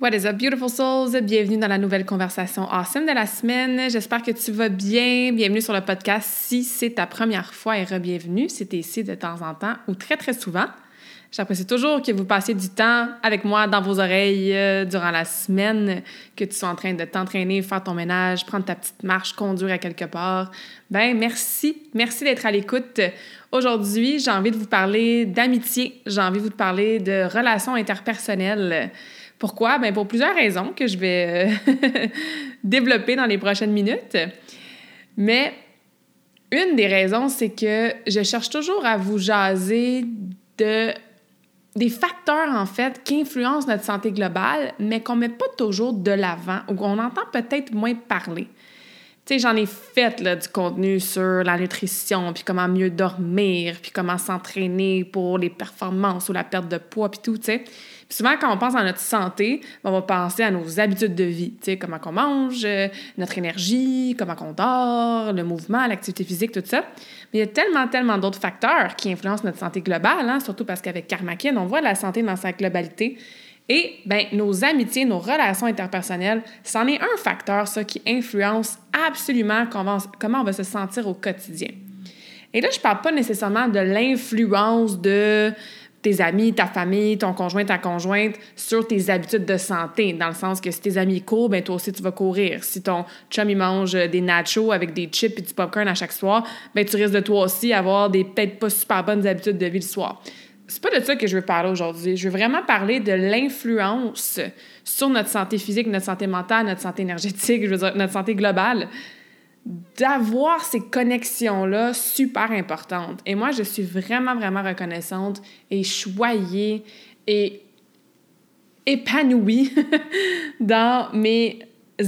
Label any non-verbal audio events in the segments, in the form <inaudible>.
What is up, beautiful souls? Bienvenue dans la nouvelle conversation awesome de la semaine. J'espère que tu vas bien. Bienvenue sur le podcast si c'est ta première fois et re-bienvenue si tu ici de temps en temps ou très, très souvent. J'apprécie toujours que vous passiez du temps avec moi dans vos oreilles euh, durant la semaine, que tu sois en train de t'entraîner, faire ton ménage, prendre ta petite marche, conduire à quelque part. Ben merci, merci d'être à l'écoute. Aujourd'hui, j'ai envie de vous parler d'amitié, j'ai envie de vous parler de relations interpersonnelles. Pourquoi? Ben pour plusieurs raisons que je vais euh, <laughs> développer dans les prochaines minutes. Mais une des raisons, c'est que je cherche toujours à vous jaser de des facteurs, en fait, qui influencent notre santé globale, mais qu'on ne met pas toujours de l'avant ou qu'on entend peut-être moins parler. Tu j'en ai fait là, du contenu sur la nutrition, puis comment mieux dormir, puis comment s'entraîner pour les performances ou la perte de poids, puis tout, tu sais souvent, quand on pense à notre santé, on va penser à nos habitudes de vie, comment on mange, euh, notre énergie, comment on dort, le mouvement, l'activité physique, tout ça. Mais il y a tellement, tellement d'autres facteurs qui influencent notre santé globale, hein, surtout parce qu'avec Karmakin, on voit la santé dans sa globalité. Et ben, nos amitiés, nos relations interpersonnelles, c'en est un facteur, ça, qui influence absolument comment, on va se sentir au quotidien. Et là, je parle pas nécessairement de l'influence de tes amis, ta famille, ton conjoint, ta conjointe sur tes habitudes de santé, dans le sens que si tes amis courent, ben toi aussi tu vas courir. Si ton chum il mange des nachos avec des chips et du popcorn à chaque soir, ben tu risques de toi aussi avoir des peut-être pas super bonnes habitudes de vie le soir. C'est pas de ça que je veux parler aujourd'hui. Je veux vraiment parler de l'influence sur notre santé physique, notre santé mentale, notre santé énergétique, <laughs> je veux dire notre santé globale d'avoir ces connexions-là super importantes. Et moi, je suis vraiment, vraiment reconnaissante et choyée et épanouie <laughs> dans mes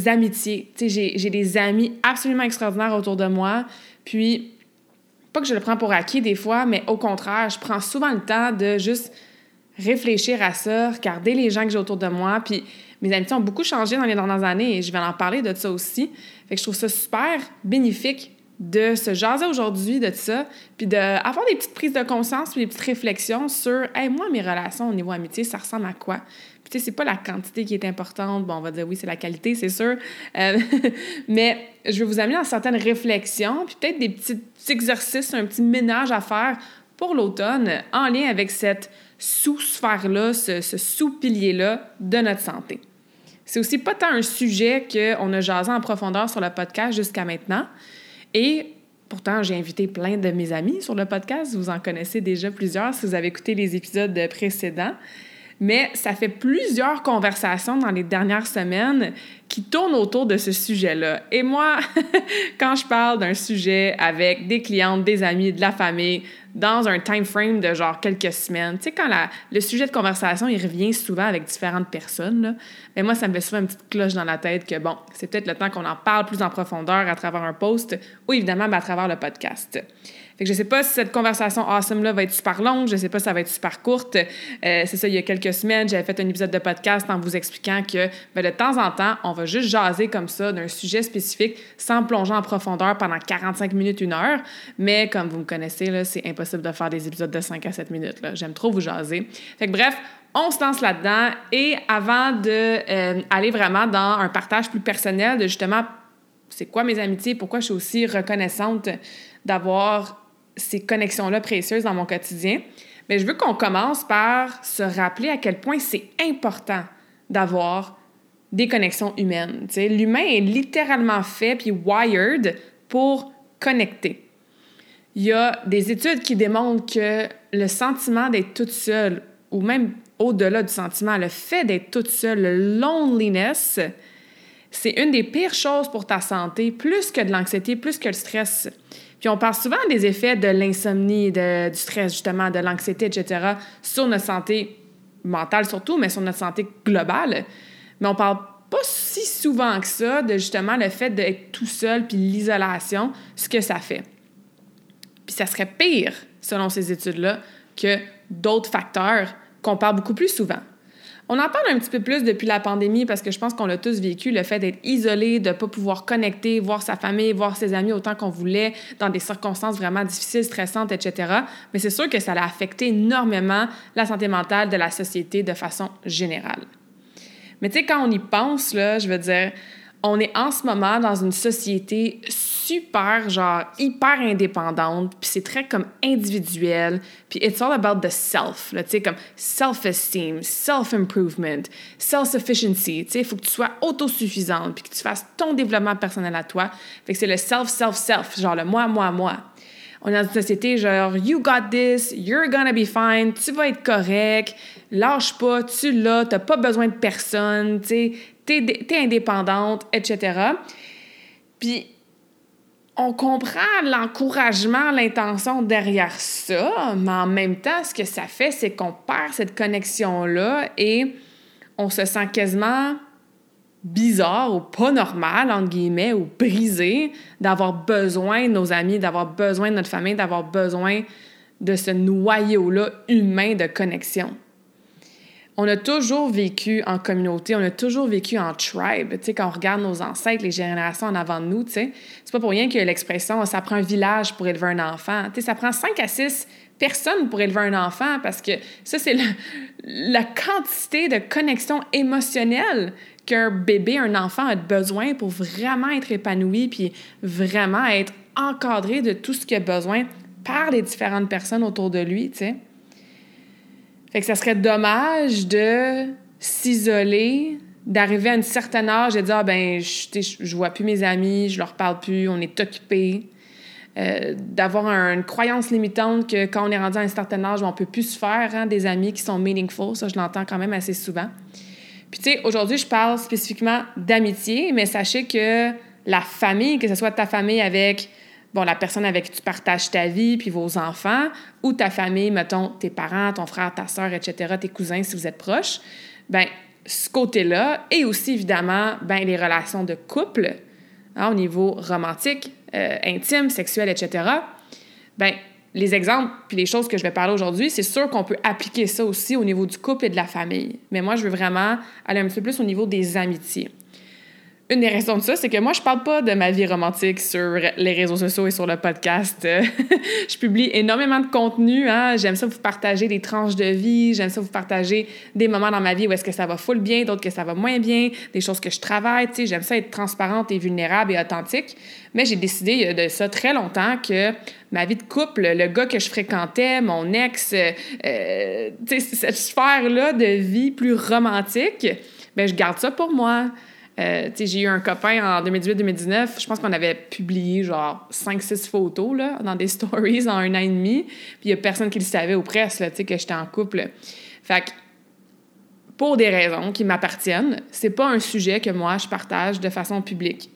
amitiés. Tu sais, j'ai des amis absolument extraordinaires autour de moi. Puis, pas que je le prends pour acquis des fois, mais au contraire, je prends souvent le temps de juste réfléchir à ça, regarder les gens que j'ai autour de moi. Puis, mes amitiés ont beaucoup changé dans les dernières années et je vais en parler de ça aussi. Fait que je trouve ça super bénéfique de se jaser aujourd'hui de ça, puis d'avoir des petites prises de conscience, puis des petites réflexions sur hey, moi, mes relations au niveau amitié, ça ressemble à quoi? Puis tu sais, c'est pas la quantité qui est importante. Bon, on va dire oui, c'est la qualité, c'est sûr. Euh, <laughs> mais je vais vous amener dans certaines réflexions, puis peut-être des petits exercices, un petit ménage à faire pour l'automne en lien avec cette sous-sphère-là, ce sous-pilier-là de notre santé. C'est aussi pas tant un sujet qu'on a jasé en profondeur sur le podcast jusqu'à maintenant. Et pourtant, j'ai invité plein de mes amis sur le podcast. Vous en connaissez déjà plusieurs si vous avez écouté les épisodes précédents. Mais ça fait plusieurs conversations dans les dernières semaines qui tournent autour de ce sujet-là. Et moi, <laughs> quand je parle d'un sujet avec des clientes, des amis, de la famille, dans un time frame de genre quelques semaines. Tu sais, quand le sujet de conversation, il revient souvent avec différentes personnes, là, mais moi, ça me fait souvent une petite cloche dans la tête que, bon, c'est peut-être le temps qu'on en parle plus en profondeur à travers un post ou évidemment à travers le podcast. Fait que je sais pas si cette conversation awesome-là va être super longue, je sais pas si ça va être super courte. Euh, c'est ça, il y a quelques semaines, j'avais fait un épisode de podcast en vous expliquant que ben, de temps en temps, on va juste jaser comme ça d'un sujet spécifique sans plonger en profondeur pendant 45 minutes, une heure. Mais comme vous me connaissez, c'est impossible de faire des épisodes de 5 à 7 minutes. J'aime trop vous jaser. Fait que bref, on se lance là-dedans. Et avant d'aller euh, vraiment dans un partage plus personnel de justement c'est quoi mes amitiés, pourquoi je suis aussi reconnaissante d'avoir ces connexions-là précieuses dans mon quotidien, mais je veux qu'on commence par se rappeler à quel point c'est important d'avoir des connexions humaines. L'humain est littéralement fait puis wired pour connecter. Il y a des études qui démontrent que le sentiment d'être toute seule, ou même au-delà du sentiment, le fait d'être toute seule, le loneliness, c'est une des pires choses pour ta santé, plus que de l'anxiété, plus que le stress. Puis on parle souvent des effets de l'insomnie, du stress, justement, de l'anxiété, etc., sur notre santé mentale surtout, mais sur notre santé globale. Mais on parle pas si souvent que ça de justement le fait d'être tout seul puis l'isolation, ce que ça fait. Puis ça serait pire, selon ces études-là, que d'autres facteurs qu'on parle beaucoup plus souvent. On en parle un petit peu plus depuis la pandémie parce que je pense qu'on l'a tous vécu, le fait d'être isolé, de ne pas pouvoir connecter, voir sa famille, voir ses amis autant qu'on voulait, dans des circonstances vraiment difficiles, stressantes, etc. Mais c'est sûr que ça a affecté énormément la santé mentale de la société de façon générale. Mais tu sais, quand on y pense, là, je veux dire, on est en ce moment dans une société super, genre, hyper indépendante, puis c'est très comme individuel, puis it's all about the self, tu sais, comme self-esteem, self-improvement, self-sufficiency, tu sais, il faut que tu sois autosuffisante, puis que tu fasses ton développement personnel à toi. Fait que c'est le self-self-self, genre le moi, moi, moi. On est dans une société genre, you got this, you're gonna be fine, tu vas être correct, lâche pas, tu l'as, t'as pas besoin de personne, tu sais, t'es indépendante, etc. Puis, on comprend l'encouragement, l'intention derrière ça, mais en même temps, ce que ça fait, c'est qu'on perd cette connexion-là et on se sent quasiment bizarre ou pas normal, entre guillemets, ou brisé d'avoir besoin de nos amis, d'avoir besoin de notre famille, d'avoir besoin de ce noyau-là humain de connexion on a toujours vécu en communauté, on a toujours vécu en tribe. Tu sais, quand on regarde nos ancêtres, les générations en avant de nous, tu sais, c'est pas pour rien que l'expression « ça prend un village pour élever un enfant ». Tu sais, ça prend cinq à six personnes pour élever un enfant parce que ça, c'est la quantité de connexion émotionnelle qu'un bébé, un enfant a besoin pour vraiment être épanoui puis vraiment être encadré de tout ce qu'il a besoin par les différentes personnes autour de lui, tu sais. Fait que ça serait dommage de s'isoler, d'arriver à un certain âge et de dire ah, ben je, je vois plus mes amis, je leur parle plus, on est occupé. Euh, d'avoir une croyance limitante que quand on est rendu à un certain âge, on peut plus se faire hein, des amis qui sont meaningful. Ça, je l'entends quand même assez souvent. Puis, tu sais, aujourd'hui, je parle spécifiquement d'amitié, mais sachez que la famille, que ce soit ta famille avec bon, la personne avec qui tu partages ta vie, puis vos enfants, ou ta famille, mettons, tes parents, ton frère, ta soeur, etc., tes cousins, si vous êtes proches, ben ce côté-là, et aussi, évidemment, ben les relations de couple, hein, au niveau romantique, euh, intime, sexuel, etc., ben les exemples puis les choses que je vais parler aujourd'hui, c'est sûr qu'on peut appliquer ça aussi au niveau du couple et de la famille. Mais moi, je veux vraiment aller un petit peu plus au niveau des amitiés une des raisons de ça, c'est que moi, je parle pas de ma vie romantique sur les réseaux sociaux et sur le podcast. <laughs> je publie énormément de contenu. Hein? J'aime ça vous partager des tranches de vie. J'aime ça vous partager des moments dans ma vie où est-ce que ça va full bien, d'autres que ça va moins bien, des choses que je travaille. J'aime ça être transparente et vulnérable et authentique. Mais j'ai décidé a de ça très longtemps que ma vie de couple, le gars que je fréquentais, mon ex, euh, cette sphère-là de vie plus romantique, ben je garde ça pour moi. Euh, j'ai eu un copain en 2018-2019, je pense qu'on avait publié genre 5-6 photos là, dans des <laughs> stories en un an et demi, puis il n'y a personne qui le savait au presse là, que j'étais en couple. Fait pour des raisons qui m'appartiennent, c'est pas un sujet que moi je partage de façon publique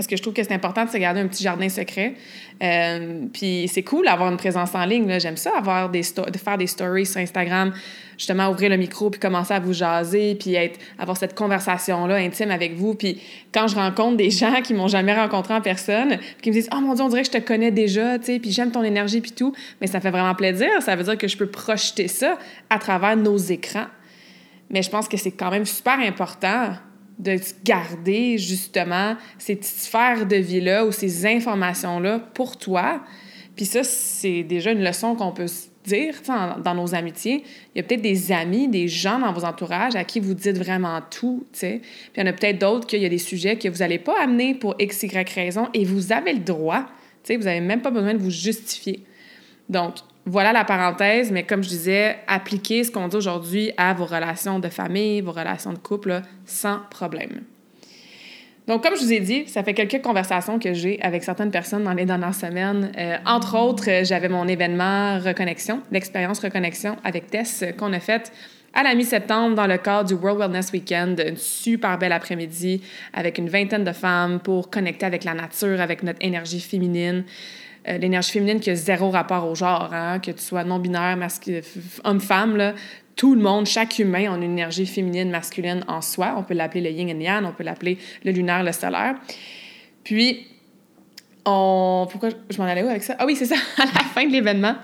parce que je trouve que c'est important de se garder un petit jardin secret. Euh, puis c'est cool d'avoir une présence en ligne. J'aime ça, avoir des de faire des stories sur Instagram, justement ouvrir le micro puis commencer à vous jaser, puis avoir cette conversation-là intime avec vous. Puis quand je rencontre des gens qui m'ont jamais rencontré en personne, qui me disent « Oh mon Dieu, on dirait que je te connais déjà, tu sais, puis j'aime ton énergie puis tout », mais ça fait vraiment plaisir. Ça veut dire que je peux projeter ça à travers nos écrans. Mais je pense que c'est quand même super important de garder justement ces sphères de vie-là ou ces informations-là pour toi. Puis ça, c'est déjà une leçon qu'on peut se dire dans nos amitiés. Il y a peut-être des amis, des gens dans vos entourages à qui vous dites vraiment tout. Puis il y en a peut-être d'autres qu'il y a des sujets que vous n'allez pas amener pour X, Y raison et vous avez le droit. sais. Vous n'avez même pas besoin de vous justifier. Donc, voilà la parenthèse, mais comme je disais, appliquez ce qu'on dit aujourd'hui à vos relations de famille, vos relations de couple, sans problème. Donc, comme je vous ai dit, ça fait quelques conversations que j'ai avec certaines personnes dans les dernières semaines. Euh, entre autres, j'avais mon événement Reconnexion, l'expérience Reconnexion avec Tess qu'on a fait à la mi-septembre dans le cadre du World Wellness Weekend, une super belle après-midi avec une vingtaine de femmes pour connecter avec la nature, avec notre énergie féminine. Euh, l'énergie féminine qui a zéro rapport au genre, hein, que tu sois non-binaire, homme-femme, tout le monde, chaque humain a une énergie féminine, masculine en soi. On peut l'appeler le yin et le yang, on peut l'appeler le lunaire, le solaire. Puis, on... Pourquoi je m'en allais où avec ça? Ah oui, c'est ça, <laughs> à la fin de l'événement,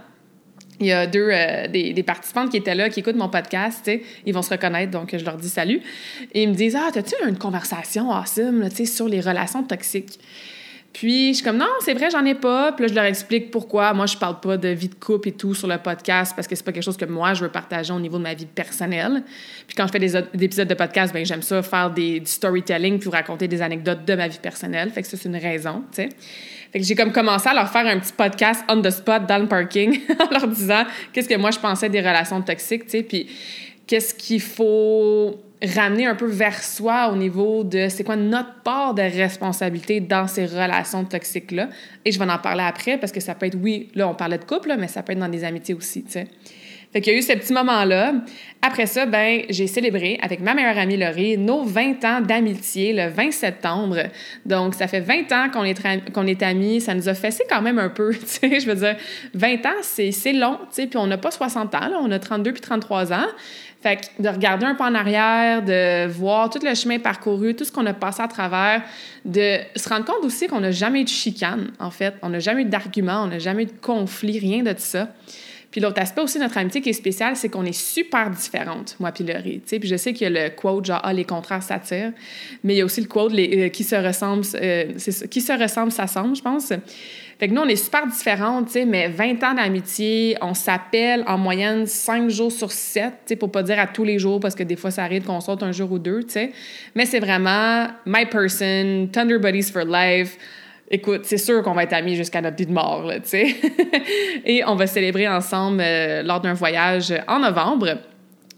il y a deux euh, des, participantes qui étaient là, qui écoutent mon podcast, ils vont se reconnaître, donc je leur dis salut. Et ils me disent Ah, t'as-tu une conversation awesome, sais, sur les relations toxiques? Puis, je suis comme, non, c'est vrai, j'en ai pas. Puis là, je leur explique pourquoi. Moi, je parle pas de vie de couple et tout sur le podcast parce que c'est pas quelque chose que moi, je veux partager au niveau de ma vie personnelle. Puis quand je fais des, épisodes de podcast, ben j'aime ça faire des, du storytelling puis raconter des anecdotes de ma vie personnelle. Fait que ça, c'est une raison, tu sais. Fait que j'ai comme commencé à leur faire un petit podcast on the spot dans le parking <laughs> en leur disant qu'est-ce que moi, je pensais des relations toxiques, tu sais. Puis qu'est-ce qu'il faut ramener un peu vers soi au niveau de c'est quoi notre part de responsabilité dans ces relations toxiques-là. Et je vais en parler après parce que ça peut être, oui, là, on parlait de couple, mais ça peut être dans des amitiés aussi, tu sais. Fait qu'il y a eu ce petit moment-là. Après ça, ben, j'ai célébré avec ma meilleure amie Laurie nos 20 ans d'amitié le 20 septembre. Donc, ça fait 20 ans qu'on est, qu'on est amis. Ça nous a fessé quand même un peu, <laughs> tu sais. Je veux dire, 20 ans, c'est, long, tu sais. Puis on n'a pas 60 ans, là. On a 32 puis 33 ans. Fait que de regarder un peu en arrière, de voir tout le chemin parcouru, tout ce qu'on a passé à travers, de se rendre compte aussi qu'on n'a jamais eu de chicane, en fait. On n'a jamais eu d'argument, on n'a jamais eu de conflit, rien de tout ça. Puis l'autre aspect aussi de notre amitié qui est spécial, c'est qu'on est super différentes, moi puis Laurie. Puis je sais qu'il y a le quote genre ah, les contraires s'attirent, mais il y a aussi le quote euh, qui se ressemblent, euh, qui se je pense. Fait que nous, on est super différentes, mais 20 ans d'amitié, on s'appelle en moyenne 5 jours sur 7, tu sais, pour pas dire à tous les jours, parce que des fois, ça arrive qu'on saute un jour ou deux, tu sais. Mais c'est vraiment my person, Thunder Buddies for life. Écoute, c'est sûr qu'on va être amis jusqu'à notre vie de mort, tu sais. <laughs> Et on va célébrer ensemble euh, lors d'un voyage en novembre.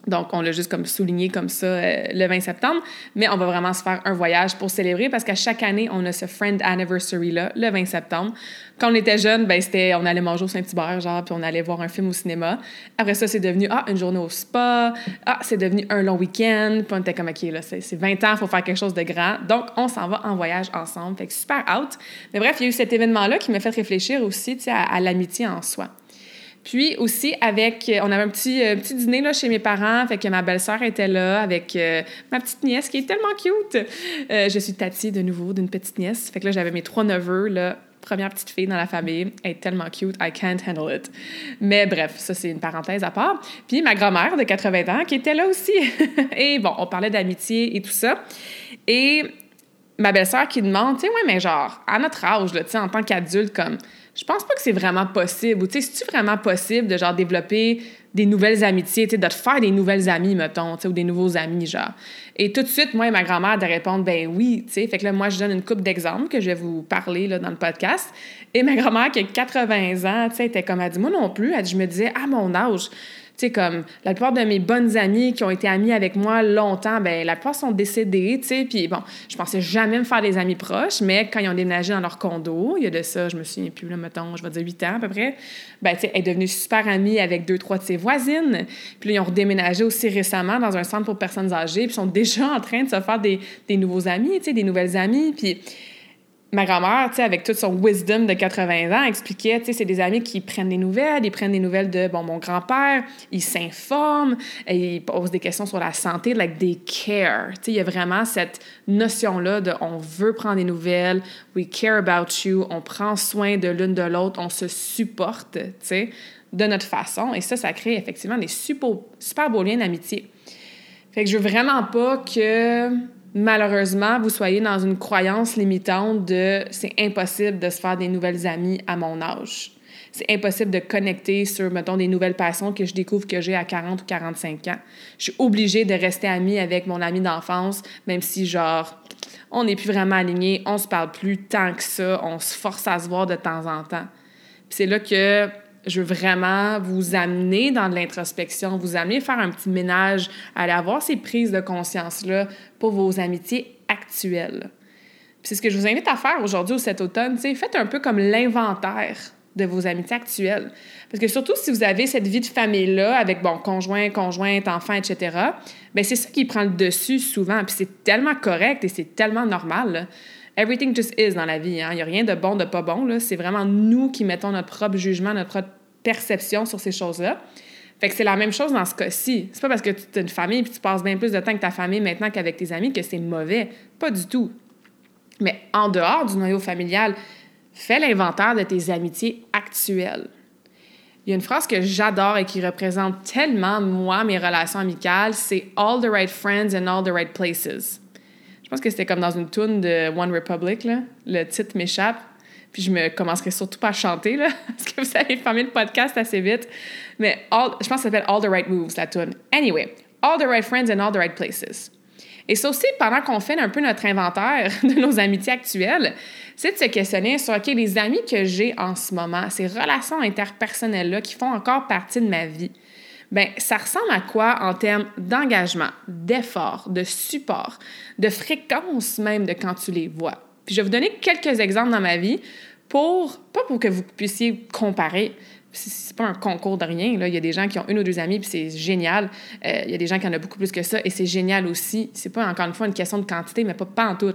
Donc, on l'a juste comme souligné comme ça euh, le 20 septembre, mais on va vraiment se faire un voyage pour célébrer parce qu'à chaque année, on a ce friend anniversary-là, le 20 septembre. Quand on était jeune, ben, c'était, on allait manger au Saint-Hubert, genre, puis on allait voir un film au cinéma. Après ça, c'est devenu, ah, une journée au spa. Ah, c'est devenu un long week-end. Puis on était comme, OK, là, c'est 20 ans, il faut faire quelque chose de grand. Donc, on s'en va en voyage ensemble. Fait que super out. Mais bref, il y a eu cet événement-là qui m'a fait réfléchir aussi, à l'amitié en soi. Puis aussi avec, on avait un petit, euh, petit dîner là, chez mes parents, fait que ma belle-sœur était là avec euh, ma petite nièce qui est tellement cute. Euh, je suis Tati de nouveau d'une petite nièce, fait que là j'avais mes trois neveux là, première petite fille dans la famille, elle est tellement cute, I can't handle it. Mais bref, ça c'est une parenthèse à part. Puis ma grand-mère de 80 ans qui était là aussi. <laughs> et bon, on parlait d'amitié et tout ça. Et ma belle-sœur qui demande, tu sais, ouais, mais genre, à notre âge, sais, en tant qu'adulte, comme je pense pas que c'est vraiment possible. Ou, tu sais, c'est-tu vraiment possible de, genre, développer des nouvelles amitiés, tu sais, de faire des nouvelles amies, mettons, tu sais, ou des nouveaux amis, genre? Et tout de suite, moi et ma grand-mère de répondre, ben oui, tu sais. Fait que là, moi, je donne une coupe d'exemples que je vais vous parler, là, dans le podcast. Et ma grand-mère, qui a 80 ans, tu sais, était comme, elle dit, moi non plus, elle dit, je me disais, à mon âge, sais, comme la plupart de mes bonnes amies qui ont été amies avec moi longtemps, ben la plupart sont décédées, tu sais. Puis bon, je pensais jamais me faire des amis proches, mais quand ils ont déménagé dans leur condo, il y a de ça, je me souviens plus, là, mettons, je vais dire 8 ans à peu près, ben tu sais, elle est devenue super amie avec deux, trois de ses voisines. Puis ils ont redéménagé aussi récemment dans un centre pour personnes âgées, puis sont déjà en train de se faire des, des nouveaux amis, tu sais, des nouvelles amies. Puis ma grand-mère, tu sais, avec toute son wisdom de 80 ans, expliquait, tu sais, c'est des amis qui prennent des nouvelles, ils prennent des nouvelles de, bon, mon grand-père, ils s'informent, ils posent des questions sur la santé, like they care. Tu sais, il y a vraiment cette notion-là de on veut prendre des nouvelles, we care about you, on prend soin de l'une de l'autre, on se supporte, tu sais, de notre façon. Et ça, ça crée effectivement des super, super beaux liens d'amitié. Fait que je veux vraiment pas que malheureusement, vous soyez dans une croyance limitante de c'est impossible de se faire des nouvelles amies à mon âge. C'est impossible de connecter sur, mettons, des nouvelles passions que je découvre que j'ai à 40 ou 45 ans. Je suis obligée de rester amie avec mon ami d'enfance, même si, genre, on n'est plus vraiment alignés, on se parle plus tant que ça, on se force à se voir de temps en temps. c'est là que je veux vraiment vous amener dans de l'introspection, vous amener faire un petit ménage, aller avoir ces prises de conscience-là pour vos amitiés actuelles. C'est ce que je vous invite à faire aujourd'hui ou cet automne. Faites un peu comme l'inventaire de vos amitiés actuelles. Parce que surtout si vous avez cette vie de famille-là avec, bon, conjoint, conjointe, enfant, etc., bien, c'est ça qui prend le dessus souvent. Puis c'est tellement correct et c'est tellement normal. Everything just is dans la vie. Hein. Il n'y a rien de bon, de pas bon. C'est vraiment nous qui mettons notre propre jugement, notre propre perception sur ces choses-là. Fait que c'est la même chose dans ce cas-ci. C'est pas parce que tu as une famille et tu passes bien plus de temps avec ta famille maintenant qu'avec tes amis que c'est mauvais. Pas du tout. Mais en dehors du noyau familial, fais l'inventaire de tes amitiés actuelles. Il y a une phrase que j'adore et qui représente tellement, moi, mes relations amicales, c'est All the right friends in all the right places. Je pense que c'était comme dans une tune de One Republic. Le titre m'échappe. Je me commencerai surtout pas à chanter, là, <laughs> parce que vous allez fermer le podcast assez vite. Mais je pense que ça s'appelle All the Right Moves, la tune. Anyway, All the Right Friends in All the Right Places. Et ça aussi, pendant qu'on fait un peu notre inventaire <laughs> de nos amitiés actuelles, c'est de se questionner sur, OK, les amis que j'ai en ce moment, ces relations interpersonnelles-là qui font encore partie de ma vie, bien, ça ressemble à quoi en termes d'engagement, d'effort, de support, de fréquence même de quand tu les vois? Puis je vais vous donner quelques exemples dans ma vie pour, pas pour que vous puissiez comparer, c'est pas un concours de rien. Là. Il y a des gens qui ont une ou deux amis, puis c'est génial. Euh, il y a des gens qui en ont beaucoup plus que ça, et c'est génial aussi. C'est pas, encore une fois, une question de quantité, mais pas, pas en tout.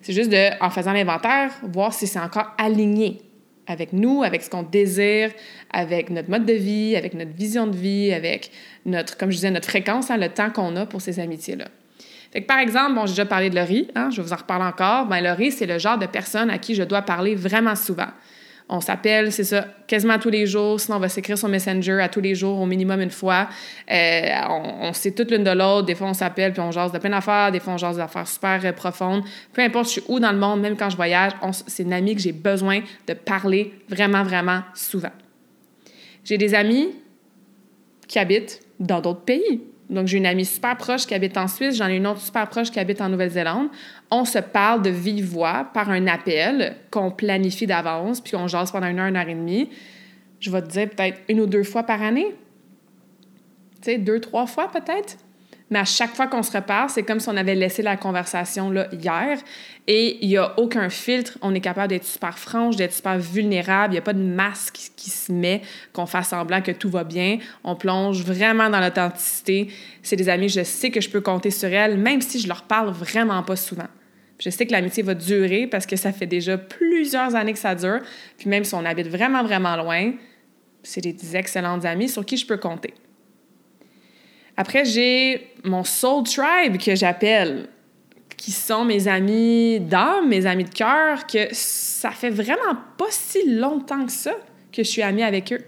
C'est juste de, en faisant l'inventaire, voir si c'est encore aligné avec nous, avec ce qu'on désire, avec notre mode de vie, avec notre vision de vie, avec notre, comme je disais, notre fréquence, hein, le temps qu'on a pour ces amitiés-là. Par exemple, bon, j'ai déjà parlé de Laurie, hein, je vous en reparler encore. Ben, Laurie, c'est le genre de personne à qui je dois parler vraiment souvent. On s'appelle, c'est ça, quasiment tous les jours. Sinon, on va s'écrire sur Messenger à tous les jours, au minimum une fois. Euh, on, sait toute l'une de l'autre. Des fois, on s'appelle puis on jase de plein d'affaires. Des fois, on jase d'affaires super euh, profondes. Peu importe, je suis où dans le monde, même quand je voyage, c'est une amie que j'ai besoin de parler vraiment, vraiment souvent. J'ai des amis qui habitent dans d'autres pays. Donc, j'ai une amie super proche qui habite en Suisse, j'en ai une autre super proche qui habite en Nouvelle-Zélande. On se parle de vive voix par un appel qu'on planifie d'avance, puis on jase pendant une heure, une heure et demie. Je vais te dire peut-être une ou deux fois par année. Tu sais, deux, trois fois peut-être? Mais à chaque fois qu'on se reparle, c'est comme si on avait laissé la conversation là, hier. Et il n'y a aucun filtre. On est capable d'être super franche, d'être super vulnérable. Il n'y a pas de masque qui se met, qu'on fasse semblant que tout va bien. On plonge vraiment dans l'authenticité. C'est des amis, je sais que je peux compter sur elles, même si je leur parle vraiment pas souvent. Je sais que l'amitié va durer parce que ça fait déjà plusieurs années que ça dure. Puis même si on habite vraiment, vraiment loin, c'est des excellentes amies sur qui je peux compter. Après, j'ai mon soul tribe que j'appelle, qui sont mes amis d'âme, mes amis de cœur, que ça fait vraiment pas si longtemps que ça que je suis amie avec eux.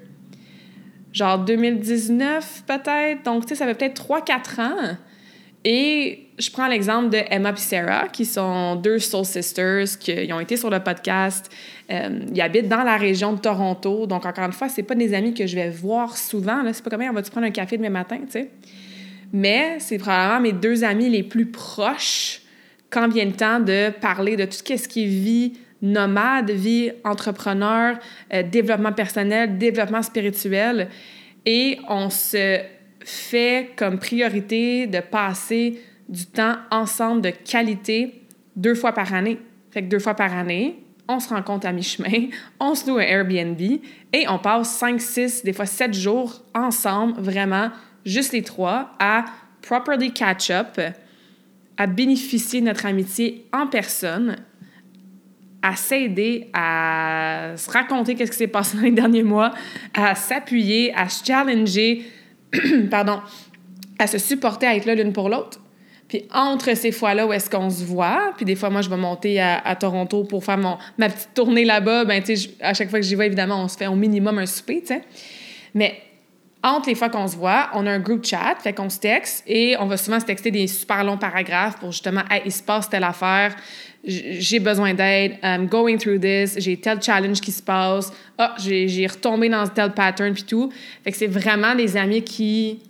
Genre 2019 peut-être, donc tu sais, ça fait peut-être 3-4 ans. Et je prends l'exemple de Emma et Sarah, qui sont deux Soul Sisters, qui ont été sur le podcast. Euh, ils habitent dans la région de Toronto. Donc, encore une fois, c'est pas des amis que je vais voir souvent. C'est pas comme, on va-tu prendre un café demain matin, tu sais? Mais c'est probablement mes deux amis les plus proches quand vient le temps de parler de tout ce qui est vie nomade, vie entrepreneur, euh, développement personnel, développement spirituel. Et on se fait comme priorité de passer du temps ensemble de qualité deux fois par année. Fait que deux fois par année, on se rencontre à mi-chemin, <laughs> on se loue un Airbnb et on passe cinq, six, des fois sept jours ensemble, vraiment juste les trois, à properly catch up, à bénéficier de notre amitié en personne, à s'aider, à se raconter qu'est-ce qui s'est passé dans les derniers mois, à s'appuyer, à se challenger, <clears throat> pardon, à se supporter, à être là l'une pour l'autre. Puis entre ces fois-là où est-ce qu'on se voit, puis des fois, moi, je vais monter à, Toronto pour faire mon, ma petite tournée là-bas, ben, tu sais, à chaque fois que j'y vais, évidemment, on se fait au minimum un souper, tu sais. Mais entre les fois qu'on se voit, on a un group chat, fait qu'on se texte et on va souvent se texter des super longs paragraphes pour justement, hey, il se passe telle affaire, j'ai besoin d'aide, I'm going through this, j'ai tel challenge qui se passe, ah, j'ai retombé dans tel pattern puis tout. Fait que c'est vraiment des amis qui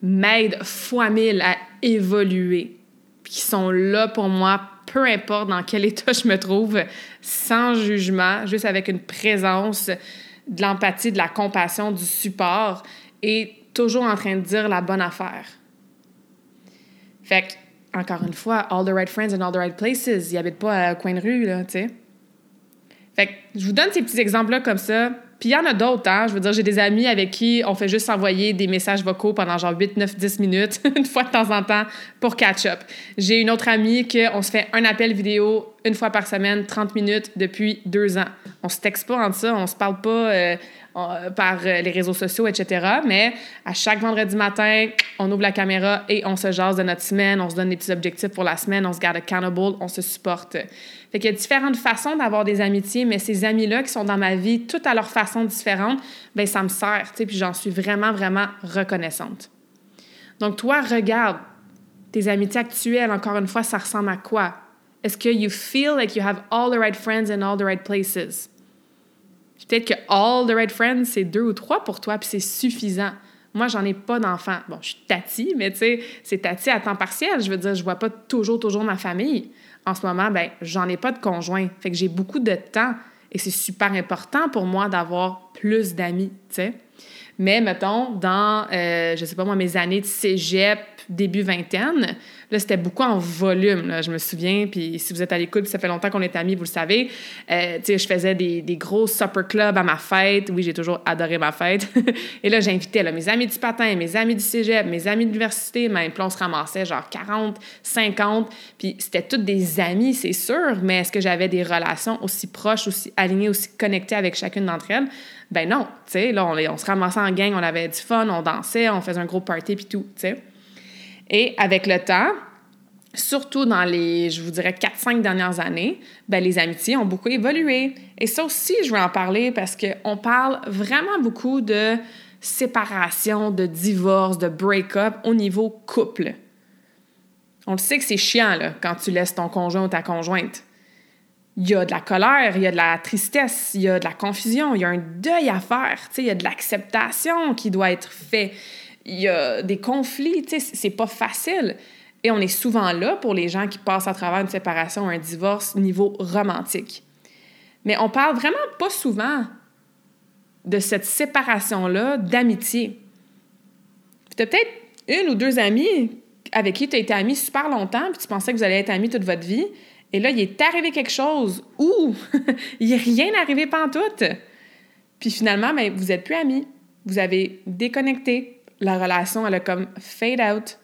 m'aident fois mille à évoluer, qui sont là pour moi, peu importe dans quel <laughs> état je me trouve, sans jugement, juste avec une présence de l'empathie, de la compassion, du support et toujours en train de dire la bonne affaire. Fait que, encore une fois, all the right friends in all the right places. Ils habitent pas à coin de rue, là, tu sais. Fait que je vous donne ces petits exemples-là comme ça. Puis il y en a d'autres, hein. Je veux dire, j'ai des amis avec qui on fait juste s'envoyer des messages vocaux pendant genre 8, 9, 10 minutes, <laughs> une fois de temps en temps, pour catch-up. J'ai une autre amie qu'on se fait un appel vidéo une fois par semaine, 30 minutes, depuis deux ans. On se texte pas entre ça, on se parle pas euh, par euh, les réseaux sociaux, etc. Mais à chaque vendredi matin, on ouvre la caméra et on se jase de notre semaine, on se donne des petits objectifs pour la semaine, on se garde accountable, on se supporte. Fait qu'il y a différentes façons d'avoir des amitiés, mais ces amis-là qui sont dans ma vie, toutes à leur façon différente, ben ça me sert, tu sais, puis j'en suis vraiment, vraiment reconnaissante. Donc toi, regarde tes amitiés actuelles, encore une fois, ça ressemble à quoi? Est-ce que you feel like you have all the right friends in all the right places? Peut-être que all the right friends, c'est deux ou trois pour toi, puis c'est suffisant. Moi, j'en ai pas d'enfants. Bon, je suis tati, mais tu sais, c'est tati à temps partiel. Je veux dire, je vois pas toujours, toujours ma famille. En ce moment, ben, j'en ai pas de conjoint. Fait que j'ai beaucoup de temps et c'est super important pour moi d'avoir plus d'amis, tu sais. Mais mettons, dans, euh, je sais pas moi, mes années de cégep, début vingtaine, là, c'était beaucoup en volume, là, je me souviens. Puis si vous êtes à l'écoute, ça fait longtemps qu'on est amis, vous le savez. Euh, tu sais, je faisais des, des, gros supper clubs à ma fête. Oui, j'ai toujours adoré ma fête. <laughs> Et là, j'invitais mes amis du patin, mes amis du cégep, mes amis de l'université, même. Puis on se ramassait genre 40, 50. Puis c'était tous des amis, c'est sûr. Mais est-ce que j'avais des relations aussi proches, aussi alignées, aussi connectées avec chacune d'entre elles? Ben non, tu sais, là, on, on, se ramassait en gang, on avait du fun, on dansait, on faisait un gros party, puis tout, tu sais. Et avec le temps, surtout dans les, je vous dirais, 4-5 dernières années, ben, les amitiés ont beaucoup évolué. Et ça aussi, je veux en parler parce qu'on parle vraiment beaucoup de séparation, de divorce, de break-up au niveau couple. On le sait que c'est chiant, là, quand tu laisses ton conjoint ou ta conjointe il y a de la colère, il y a de la tristesse, il y a de la confusion, il y a un deuil à faire, il y a de l'acceptation qui doit être fait, il y a des conflits, c'est pas facile. Et on est souvent là pour les gens qui passent à travers une séparation ou un divorce niveau romantique. Mais on parle vraiment pas souvent de cette séparation-là d'amitié. Tu as peut-être une ou deux amis avec qui tu as été ami super longtemps, puis tu pensais que vous allez être amis toute votre vie, et là, il est arrivé quelque chose ou <laughs> il n'est rien arrivé pantoute. Puis finalement, ben, vous n'êtes plus amis. Vous avez déconnecté. La relation, elle a comme fade out.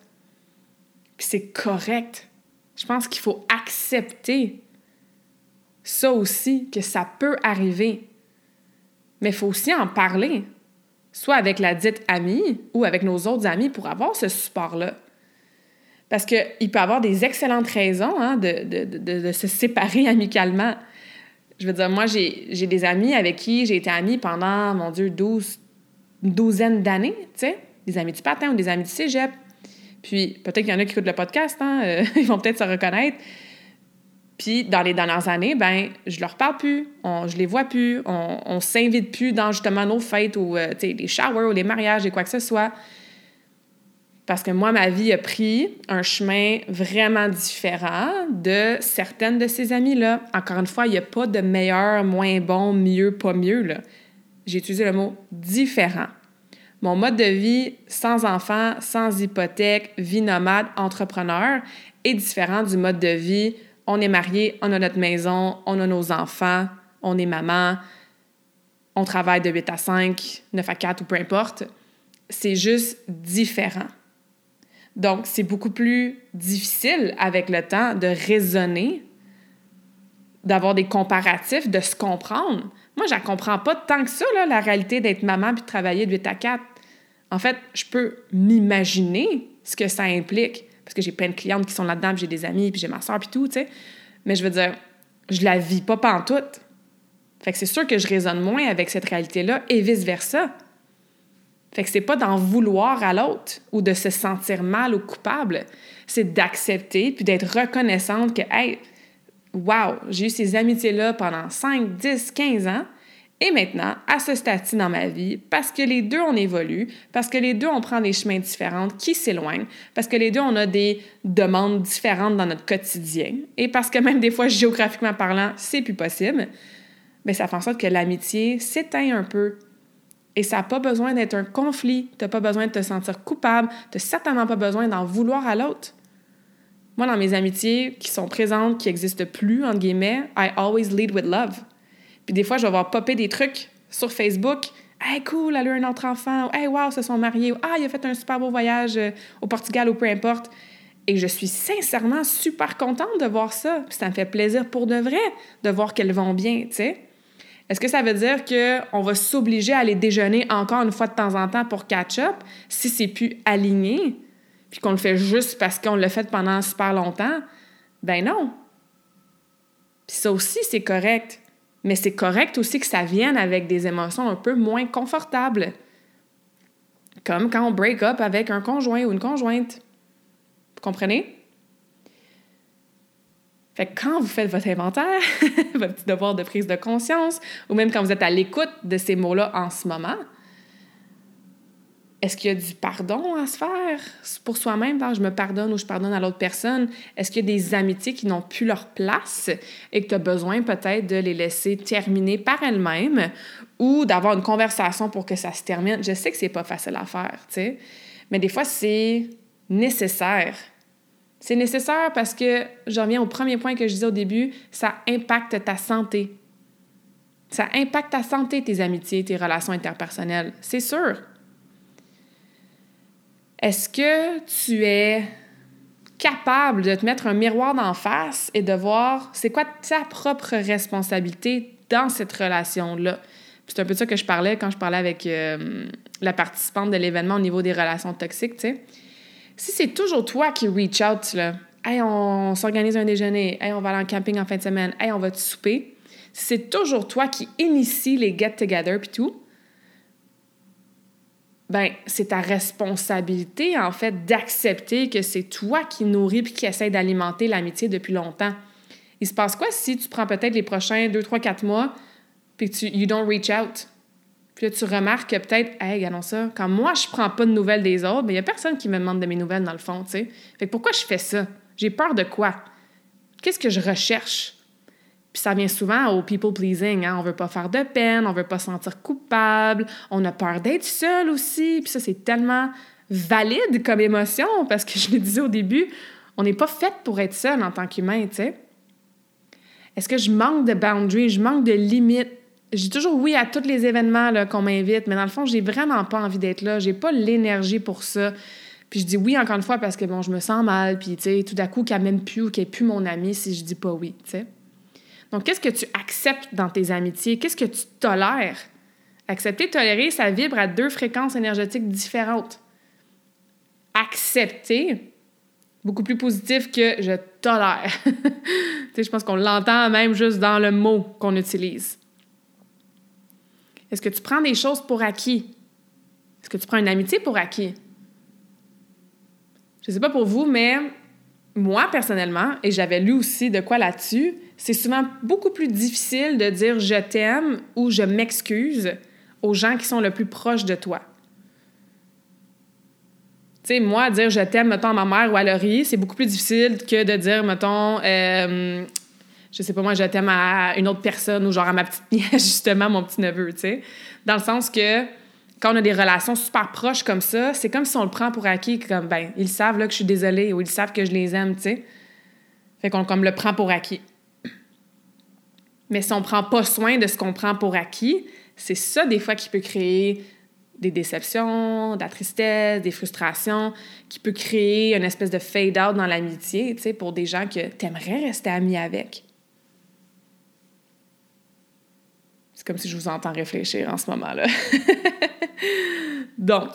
C'est correct. Je pense qu'il faut accepter ça aussi, que ça peut arriver. Mais il faut aussi en parler, soit avec la dite amie ou avec nos autres amis pour avoir ce support-là. Parce qu'il peut avoir des excellentes raisons hein, de, de, de, de, se séparer <laughs> amicalement. Je veux dire, moi, j'ai des amis avec qui j'ai été amie pendant, mon Dieu, 12, une douzaine d'années, tu sais, des amis du patin ou des amis du cégep. Puis peut-être qu'il y en a qui écoutent le podcast, hein, euh, <laughs> ils vont peut-être se reconnaître. Puis dans les dernières années, ben je leur parle plus, on, je les vois plus, on, on s'invite plus dans justement nos fêtes ou euh, les showers ou les mariages et quoi que ce soit. Parce que moi, ma vie a pris un chemin vraiment différent de certaines de ces amies-là. Encore une fois, il n'y a pas de meilleur, moins bon, mieux, pas mieux. J'ai utilisé le mot différent. Mon mode de vie sans enfants, sans hypothèque, vie nomade, entrepreneur est différent du mode de vie on est marié, on a notre maison, on a nos enfants, on est maman, on travaille de 8 à 5, 9 à 4 ou peu importe. C'est juste différent. Donc, c'est beaucoup plus difficile avec le temps de raisonner, d'avoir des comparatifs, de se comprendre. Moi, je ne comprends pas tant que ça, la réalité d'être maman puis de travailler de 8 à 4. En fait, je peux m'imaginer ce que ça implique, parce que j'ai plein de clientes qui sont là-dedans, puis j'ai des amis, puis j'ai ma soeur, puis tout, tu sais. Mais je veux dire, je la vis pas pantoute. Fait que c'est sûr que je raisonne moins avec cette réalité-là et vice-versa. Fait que c'est pas d'en vouloir à l'autre ou de se sentir mal ou coupable. C'est d'accepter puis d'être reconnaissante que, hey, wow, j'ai eu ces amitiés-là pendant 5, 10, 15 ans. Et maintenant, à ce stade dans ma vie, parce que les deux, on évolue, parce que les deux, on prend des chemins différents qui s'éloignent, parce que les deux, on a des demandes différentes dans notre quotidien, et parce que même des fois, géographiquement parlant, c'est plus possible, mais ça fait en sorte que l'amitié s'éteint un peu. Et ça n'a pas besoin d'être un conflit, tu n'as pas besoin de te sentir coupable, tu n'as certainement pas besoin d'en vouloir à l'autre. Moi, dans mes amitiés qui sont présentes, qui n'existent plus, entre guillemets, I always lead with love. Puis des fois, je vais voir popper des trucs sur Facebook. Hey, cool, elle a eu un autre enfant. Hey, wow, se sont mariés. Ah, il a fait un super beau voyage euh, au Portugal ou peu importe. Et je suis sincèrement super contente de voir ça. Puis ça me fait plaisir pour de vrai de voir qu'elles vont bien, tu sais. Est-ce que ça veut dire qu'on va s'obliger à aller déjeuner encore une fois de temps en temps pour catch-up si c'est plus aligné? Puis qu'on le fait juste parce qu'on l'a fait pendant super longtemps, ben non. Puis ça aussi, c'est correct. Mais c'est correct aussi que ça vienne avec des émotions un peu moins confortables. Comme quand on break up avec un conjoint ou une conjointe. Vous comprenez? Fait que quand vous faites votre inventaire, <laughs> votre petit devoir de prise de conscience, ou même quand vous êtes à l'écoute de ces mots-là en ce moment, est-ce qu'il y a du pardon à se faire pour soi-même? Je me pardonne ou je pardonne à l'autre personne? Est-ce qu'il y a des amitiés qui n'ont plus leur place et que tu as besoin peut-être de les laisser terminer par elles-mêmes ou d'avoir une conversation pour que ça se termine? Je sais que c'est pas facile à faire, tu sais, mais des fois, c'est nécessaire. C'est nécessaire parce que, j'en reviens au premier point que je disais au début, ça impacte ta santé. Ça impacte ta santé, tes amitiés, tes relations interpersonnelles. C'est sûr. Est-ce que tu es capable de te mettre un miroir d'en face et de voir c'est quoi ta propre responsabilité dans cette relation-là? C'est un peu ça que je parlais quand je parlais avec euh, la participante de l'événement au niveau des relations toxiques, tu sais. Si c'est toujours toi qui reach out, hey, on, s'organise un déjeuner, hey, on va aller en camping en fin de semaine, hey, on va te souper, si c'est toujours toi qui initie les get-together puis tout, ben c'est ta responsabilité en fait d'accepter que c'est toi qui nourris puis qui essaie d'alimenter l'amitié depuis longtemps. Il se passe quoi si tu prends peut-être les prochains 2 3 4 mois puis tu you don't reach out? Puis là, tu remarques que peut-être, hey, regardons ça, quand moi, je prends pas de nouvelles des autres, mais il y a personne qui me demande de mes nouvelles, dans le fond, tu sais. Fait que pourquoi je fais ça? J'ai peur de quoi? Qu'est-ce que je recherche? Puis ça vient souvent au people pleasing. Hein? On veut pas faire de peine, on veut pas se sentir coupable, on a peur d'être seul aussi. Puis ça, c'est tellement valide comme émotion parce que <laughs> je le disais au début, on n'est pas fait pour être seul en tant qu'humain, tu sais. Est-ce que je manque de boundaries, je manque de limites? J'ai toujours oui à tous les événements qu'on m'invite, mais dans le fond, j'ai vraiment pas envie d'être là. J'ai pas l'énergie pour ça. Puis je dis oui encore une fois parce que bon, je me sens mal, puis tu sais, tout d'un coup qu'elle m'aime plus ou qu'elle n'est plus mon amie si je dis pas oui, tu sais. Donc, qu'est-ce que tu acceptes dans tes amitiés? Qu'est-ce que tu tolères? Accepter, tolérer, ça vibre à deux fréquences énergétiques différentes. Accepter, beaucoup plus positif que je tolère. <laughs> je pense qu'on l'entend même juste dans le mot qu'on utilise. Est-ce que tu prends des choses pour acquis? Est-ce que tu prends une amitié pour acquis? Je ne sais pas pour vous, mais moi, personnellement, et j'avais lu aussi de quoi là-dessus, c'est souvent beaucoup plus difficile de dire je t'aime ou je m'excuse aux gens qui sont le plus proches de toi. Tu sais, moi, dire je t'aime, mettons, à ma mère ou à Laurie, c'est beaucoup plus difficile que de dire, mettons, euh, je sais pas moi, je t'aime à une autre personne ou genre à ma petite <laughs> nièce, justement, mon petit neveu, tu sais. Dans le sens que quand on a des relations super proches comme ça, c'est comme si on le prend pour acquis, comme, ben, ils savent là, que je suis désolée ou ils savent que je les aime, tu sais. Fait qu'on comme le prend pour acquis. Mais si on ne prend pas soin de ce qu'on prend pour acquis, c'est ça des fois qui peut créer des déceptions, de la tristesse, des frustrations, qui peut créer une espèce de fade-out dans l'amitié, tu sais, pour des gens que tu aimerais rester ami avec. C'est comme si je vous entends réfléchir en ce moment-là. <laughs> Donc,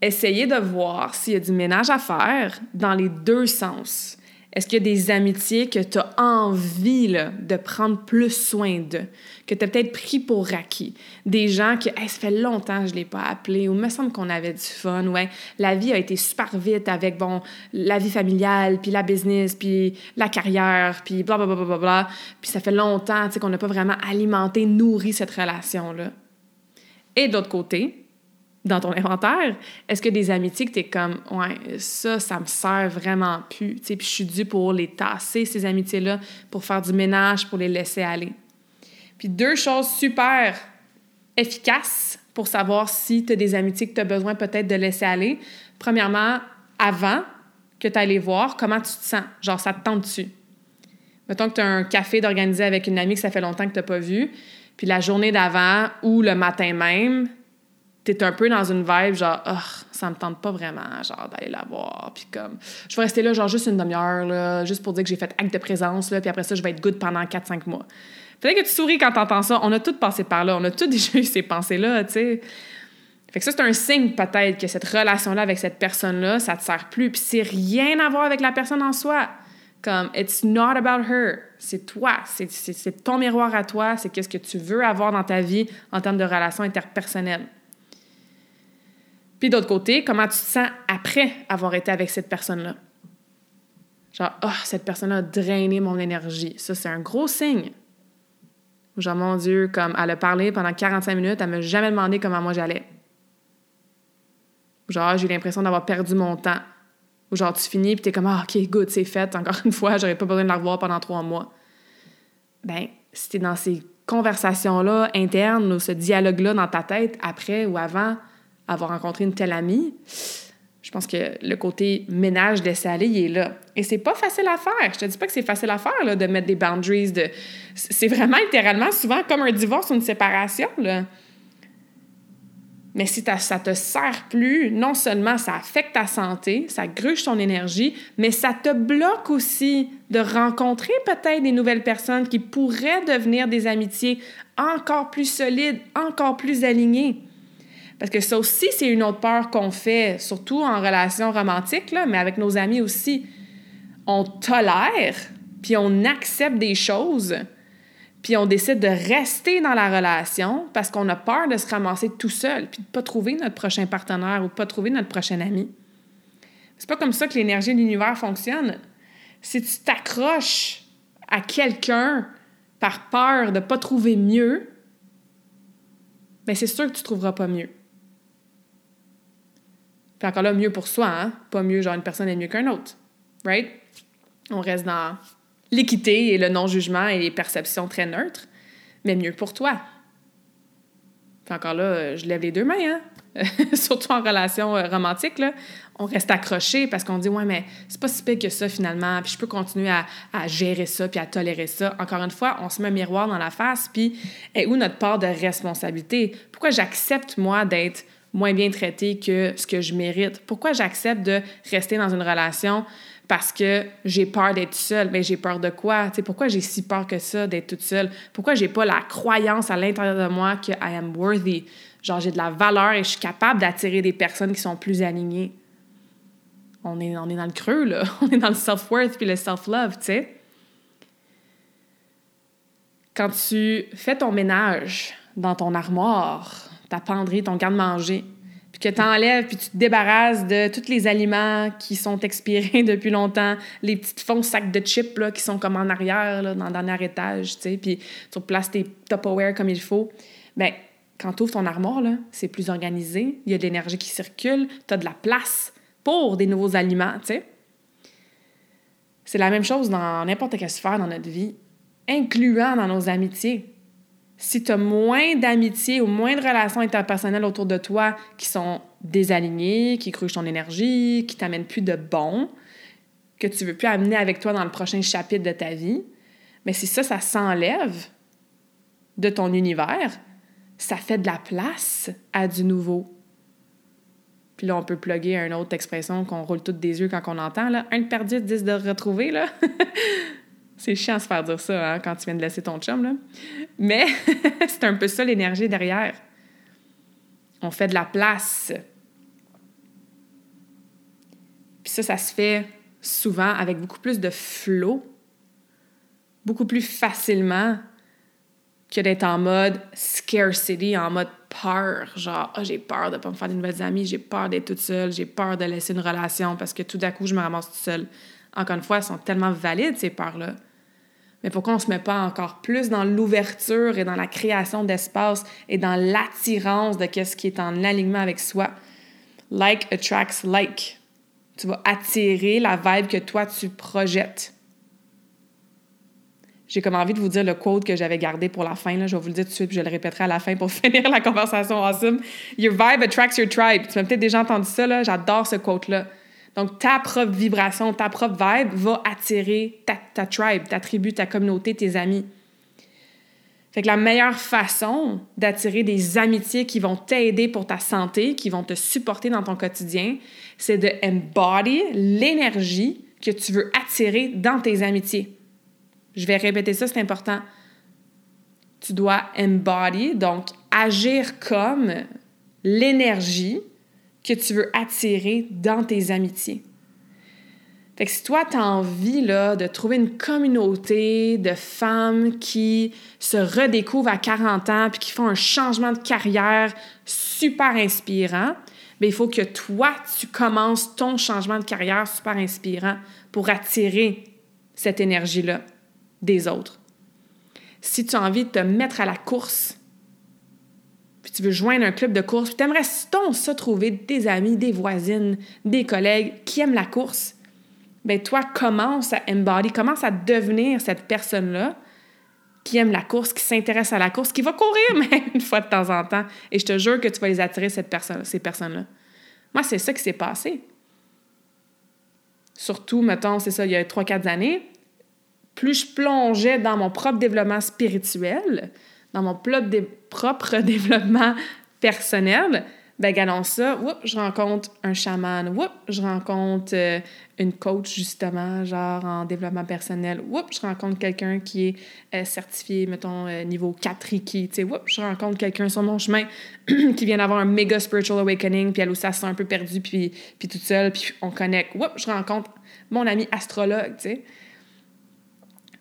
essayez de voir s'il y a du ménage à faire dans les deux sens. Est-ce qu'il y a des amitiés que tu as envie de prendre plus soin d'eux, que tu as peut-être pris pour acquis? Des gens que, hey, ça fait longtemps que je ne l'ai pas appelé, ou me semble qu'on avait du fun, ouais, la vie a été super vite avec, bon, la vie familiale, puis la business, puis la carrière, puis bla, bla, bla, bla, bla, puis ça fait longtemps, qu'on n'a pas vraiment alimenté, nourri cette relation-là. Et d'autre côté, dans ton inventaire? Est-ce que des amitiés que tu es comme, ouais, ça, ça me sert vraiment plus, tu sais, puis je suis due pour les tasser, ces amitiés-là, pour faire du ménage, pour les laisser aller? Puis deux choses super efficaces pour savoir si tu as des amitiés que tu as besoin peut-être de laisser aller. Premièrement, avant que tu ailles les voir, comment tu te sens? Genre, ça te tente dessus. Mettons que tu as un café d'organiser avec une amie que ça fait longtemps que tu n'as pas vu, puis la journée d'avant ou le matin même, tu es un peu dans une vibe genre, ça me tente pas vraiment, genre, d'aller la voir. Puis comme, je vais rester là, genre, juste une demi-heure, là, juste pour dire que j'ai fait acte de présence, là, puis après ça, je vais être good pendant 4-5 mois. Peut-être que tu souris quand tu entends ça. On a tous passé par là. On a tous <laughs> déjà eu ces pensées-là, tu sais. Fait que ça, c'est un signe peut-être que cette relation-là avec cette personne-là, ça te sert plus. Puis c'est rien à voir avec la personne en soi. Comme, it's not about her. C'est toi. C'est ton miroir à toi. C'est qu'est-ce que tu veux avoir dans ta vie en termes de relations interpersonnelles. Puis d'autre côté, comment tu te sens après avoir été avec cette personne-là? Genre, oh, cette personne-là a drainé mon énergie. Ça, c'est un gros signe. Genre, mon Dieu, comme elle a parlé pendant 45 minutes, elle m'a jamais demandé comment moi j'allais. Genre, j'ai l'impression d'avoir perdu mon temps. Ou genre, tu finis puis t'es comme, ah, OK, good, c'est fait. Encore une fois, j'aurais pas besoin de la revoir pendant trois mois. Ben, si t'es dans ces conversations-là internes ou ce dialogue-là dans ta tête après ou avant avoir rencontré une telle amie, je pense que le côté ménage laisser aller, il est là. Et c'est pas facile à faire. Je te dis pas que c'est facile à faire, là, de mettre des boundaries. De... C'est vraiment littéralement souvent comme un divorce ou une séparation. Mais si ça te sert plus, non seulement ça affecte ta santé, ça gruge ton énergie, mais ça te bloque aussi de rencontrer peut-être des nouvelles personnes qui pourraient devenir des amitiés encore plus solides, encore plus alignées. Parce que ça aussi, c'est une autre peur qu'on fait, surtout en relation romantique, là, mais avec nos amis aussi. On tolère, puis on accepte des choses, puis on décide de rester dans la relation parce qu'on a peur de se ramasser tout seul, puis de ne pas trouver notre prochain partenaire ou de pas trouver notre prochain ami. C'est pas comme ça que l'énergie de l'univers fonctionne. Si tu t'accroches à quelqu'un par peur de ne pas trouver mieux, bien c'est sûr que tu ne trouveras pas mieux. Puis encore là, mieux pour soi, hein? Pas mieux, genre une personne est mieux qu'un autre. Right? On reste dans l'équité et le non-jugement et les perceptions très neutres, mais mieux pour toi. Puis encore là, je lève les deux mains, hein? <laughs> Surtout en relation euh, romantique, là. On reste accroché parce qu'on dit, ouais, mais c'est pas si pire que ça finalement, puis je peux continuer à, gérer ça, puis à tolérer ça. Encore une fois, on se met un miroir dans la face, puis est où notre part de responsabilité? Pourquoi j'accepte, moi, d'être moins bien traité que ce que je mérite? Pourquoi j'accepte de rester dans une relation? Parce que j'ai peur d'être seule? Mais j'ai peur de quoi? sais, pourquoi j'ai si peur que ça d'être toute seule? Pourquoi j'ai pas la croyance à l'intérieur de moi que I am worthy? Genre, j'ai de la valeur et je suis capable d'attirer des personnes qui sont plus alignées. On est, on est dans le creux, là. <laughs> On est dans le self-worth puis le self-love, tu sais. Quand tu fais ton ménage dans ton armoire, ta penderie, ton garde-manger, puis que tu enlèves, puis tu te débarrasses de tous les aliments qui sont expirés <laughs> depuis longtemps, les petits fonds sacs de chips là, qui sont comme en arrière, là, dans le dernier étage, tu sais, puis tu replaces tes Tupperware comme il faut, bien, quand tu ouvres ton armoire, c'est plus organisé, il y a de l'énergie qui circule, tu as de la place pour des nouveaux aliments, tu sais. C'est la même chose dans n'importe quelle sphère dans notre vie, incluant dans nos amitiés si tu as moins d'amitié ou moins de relations interpersonnelles autour de toi qui sont désalignées, qui crugent ton énergie, qui t'amènent plus de bon, que tu veux plus amener avec toi dans le prochain chapitre de ta vie, mais si ça, ça s'enlève de ton univers, ça fait de la place à du nouveau. Puis là, on peut plugger une autre expression qu'on roule toutes des yeux quand on entend, là. Un de perdu, dix de retrouver, là. <laughs> C'est chiant de se faire dire ça hein, quand tu viens de laisser ton chum, là. Mais <laughs> c'est un peu ça l'énergie derrière. On fait de la place. Puis ça, ça se fait souvent avec beaucoup plus de flow, beaucoup plus facilement que d'être en mode scarcity, en mode peur. Genre, oh, j'ai peur de ne pas me faire de nouvelles amies, j'ai peur d'être toute seule, j'ai peur de laisser une relation parce que tout d'un coup, je me ramasse toute seule. Encore une fois, elles sont tellement valides, ces peurs-là. Mais pourquoi on ne se met pas encore plus dans l'ouverture et dans la création d'espace et dans l'attirance de ce qui est en alignement avec soi? Like attracts like. Tu vas attirer la vibe que toi tu projettes. j'ai comme envie de vous dire le quote que j'avais gardé pour la fin. Là. Je vais vous le dire tout de suite, puis je le répéterai à la fin pour <laughs> finir la conversation awesome. Your vibe attracts your tribe. Tu m'as peut-être déjà entendu ça. J'adore ce quote-là. Donc, ta propre vibration, ta propre vibe va attirer ta, tribe, ta tribu, ta communauté, tes amis. Fait que la meilleure façon d'attirer des amitiés qui vont t'aider pour ta santé, qui vont te supporter dans ton quotidien, c'est de embody l'énergie que tu veux attirer dans tes amitiés. Je vais répéter ça, c'est important. Tu dois embody, donc agir comme l'énergie que tu veux attirer dans tes amitiés. Fait que si toi, tu as envie là, de trouver une communauté de femmes qui se redécouvrent à 40 ans puis qui font un changement de carrière super inspirant, bien, il faut que toi, tu commences ton changement de carrière super inspirant pour attirer cette énergie-là des autres. Si tu as envie de te mettre à la course, puis tu veux joindre un club de course, puis tu aimerais ça trouver des amis, des voisines, des collègues qui aiment la course, ben toi, commence à embody, commence à devenir cette personne-là qui aime la course, qui s'intéresse à la course, qui va courir <laughs> même une fois de temps en temps. Et je te jure que tu vas les attirer, cette personne, ces personnes-là. Moi, c'est ça qui s'est passé. Surtout, mettons, c'est ça, il y a 3-4 années, plus je plongeais dans mon propre développement spirituel, dans mon propre <laughs> développement personnel, ben galons ça, je rencontre un chaman, je rencontre euh, une coach justement, genre en développement personnel, je rencontre quelqu'un qui est euh, certifié, mettons, euh, niveau 4 Reiki, tu sais, je rencontre quelqu'un sur mon chemin <clears throat> qui vient d'avoir un méga spiritual awakening, puis elle aussi, se sent un peu perdue, puis, puis toute seule, puis on connecte, je rencontre mon ami astrologue, tu sais.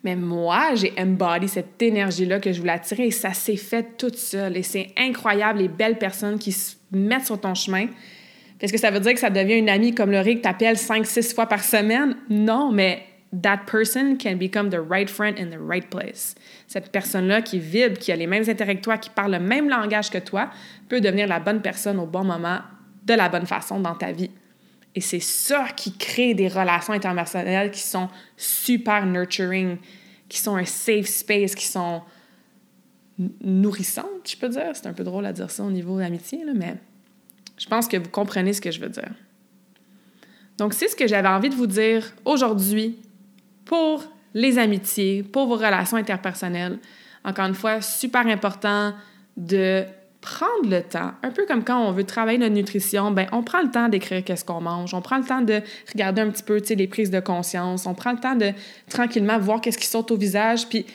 Mais moi, j'ai embody cette énergie-là que je voulais attirer et ça s'est fait toute seule. Et c'est incroyable les belles personnes qui se mettent sur ton chemin. Est-ce que ça veut dire que ça devient une amie comme Laurie que t'appelles 5-6 fois par semaine? Non, mais that person can become the right friend in the right place. Cette personne-là qui vibre, qui a les mêmes intérêts que toi, qui parle le même langage que toi, peut devenir la bonne personne au bon moment, de la bonne façon dans ta vie. Et c'est ça qui crée des relations interpersonnelles qui sont super nurturing, qui sont un safe space, qui sont nourrissantes, je peux dire. C'est un peu drôle à dire ça au niveau d'amitié, mais je pense que vous comprenez ce que je veux dire. Donc, c'est ce que j'avais envie de vous dire aujourd'hui pour les amitiés, pour vos relations interpersonnelles. Encore une fois, super important de prendre le temps, un peu comme quand on veut travailler notre nutrition, ben on prend le temps d'écrire qu'est-ce qu'on mange, on prend le temps de regarder un petit peu, tu les prises de conscience, on prend le temps de tranquillement voir qu'est-ce qui saute au visage, puis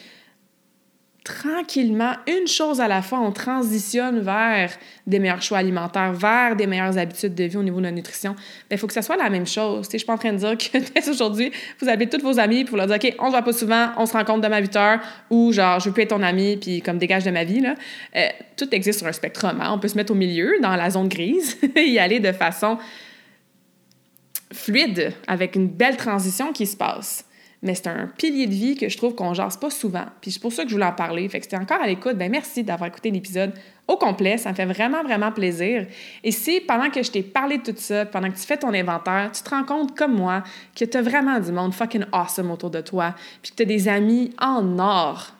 tranquillement, une chose à la fois, on transitionne vers des meilleurs choix alimentaires, vers des meilleures habitudes de vie au niveau de la nutrition. Il faut que ça soit la même chose. Je ne suis pas en train de dire que <laughs> aujourd'hui, vous appelez tous vos amis pour leur dire OK, on se voit pas souvent, on se rencontre demain à 8 heures ou genre, je veux plus être ton ami puis comme dégage de ma vie. Là. Euh, tout existe sur un spectre. On peut se mettre au milieu, dans la zone grise, <laughs> et y aller de façon fluide, avec une belle transition qui se passe mais c'est un pilier de vie que je trouve qu'on jase pas souvent. Puis c'est pour ça que je voulais en parler. Fait que c'était encore à l'écoute, ben merci d'avoir écouté l'épisode au complet. Ça me fait vraiment, vraiment plaisir. Et si pendant que je t'ai parlé de tout ça, pendant que tu fais ton inventaire, tu te rends compte, comme moi, que tu as vraiment du monde fucking awesome autour de toi, puis que tu des amis en or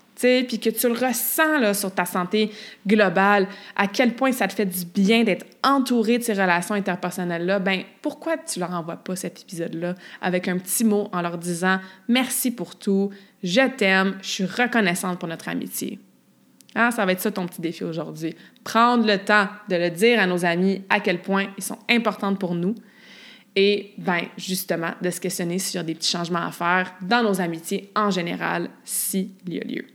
puis que tu le ressens là, sur ta santé globale, à quel point ça te fait du bien d'être entouré de ces relations interpersonnelles-là, ben pourquoi tu leur envoies pas cet épisode-là avec un petit mot en leur disant merci pour tout, je t'aime, je suis reconnaissante pour notre amitié. Ah, ça va être ça ton petit défi aujourd'hui. Prendre le temps de le dire à nos amis à quel point ils sont importants pour nous et ben justement de se questionner sur des petits changements à faire dans nos amitiés en général s'il y a lieu.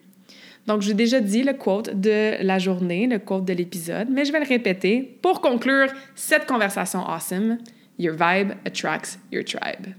Donc, j'ai déjà dit le quote de la journée, le quote de l'épisode, mais je vais le répéter pour conclure cette conversation awesome. Your vibe attracts your tribe.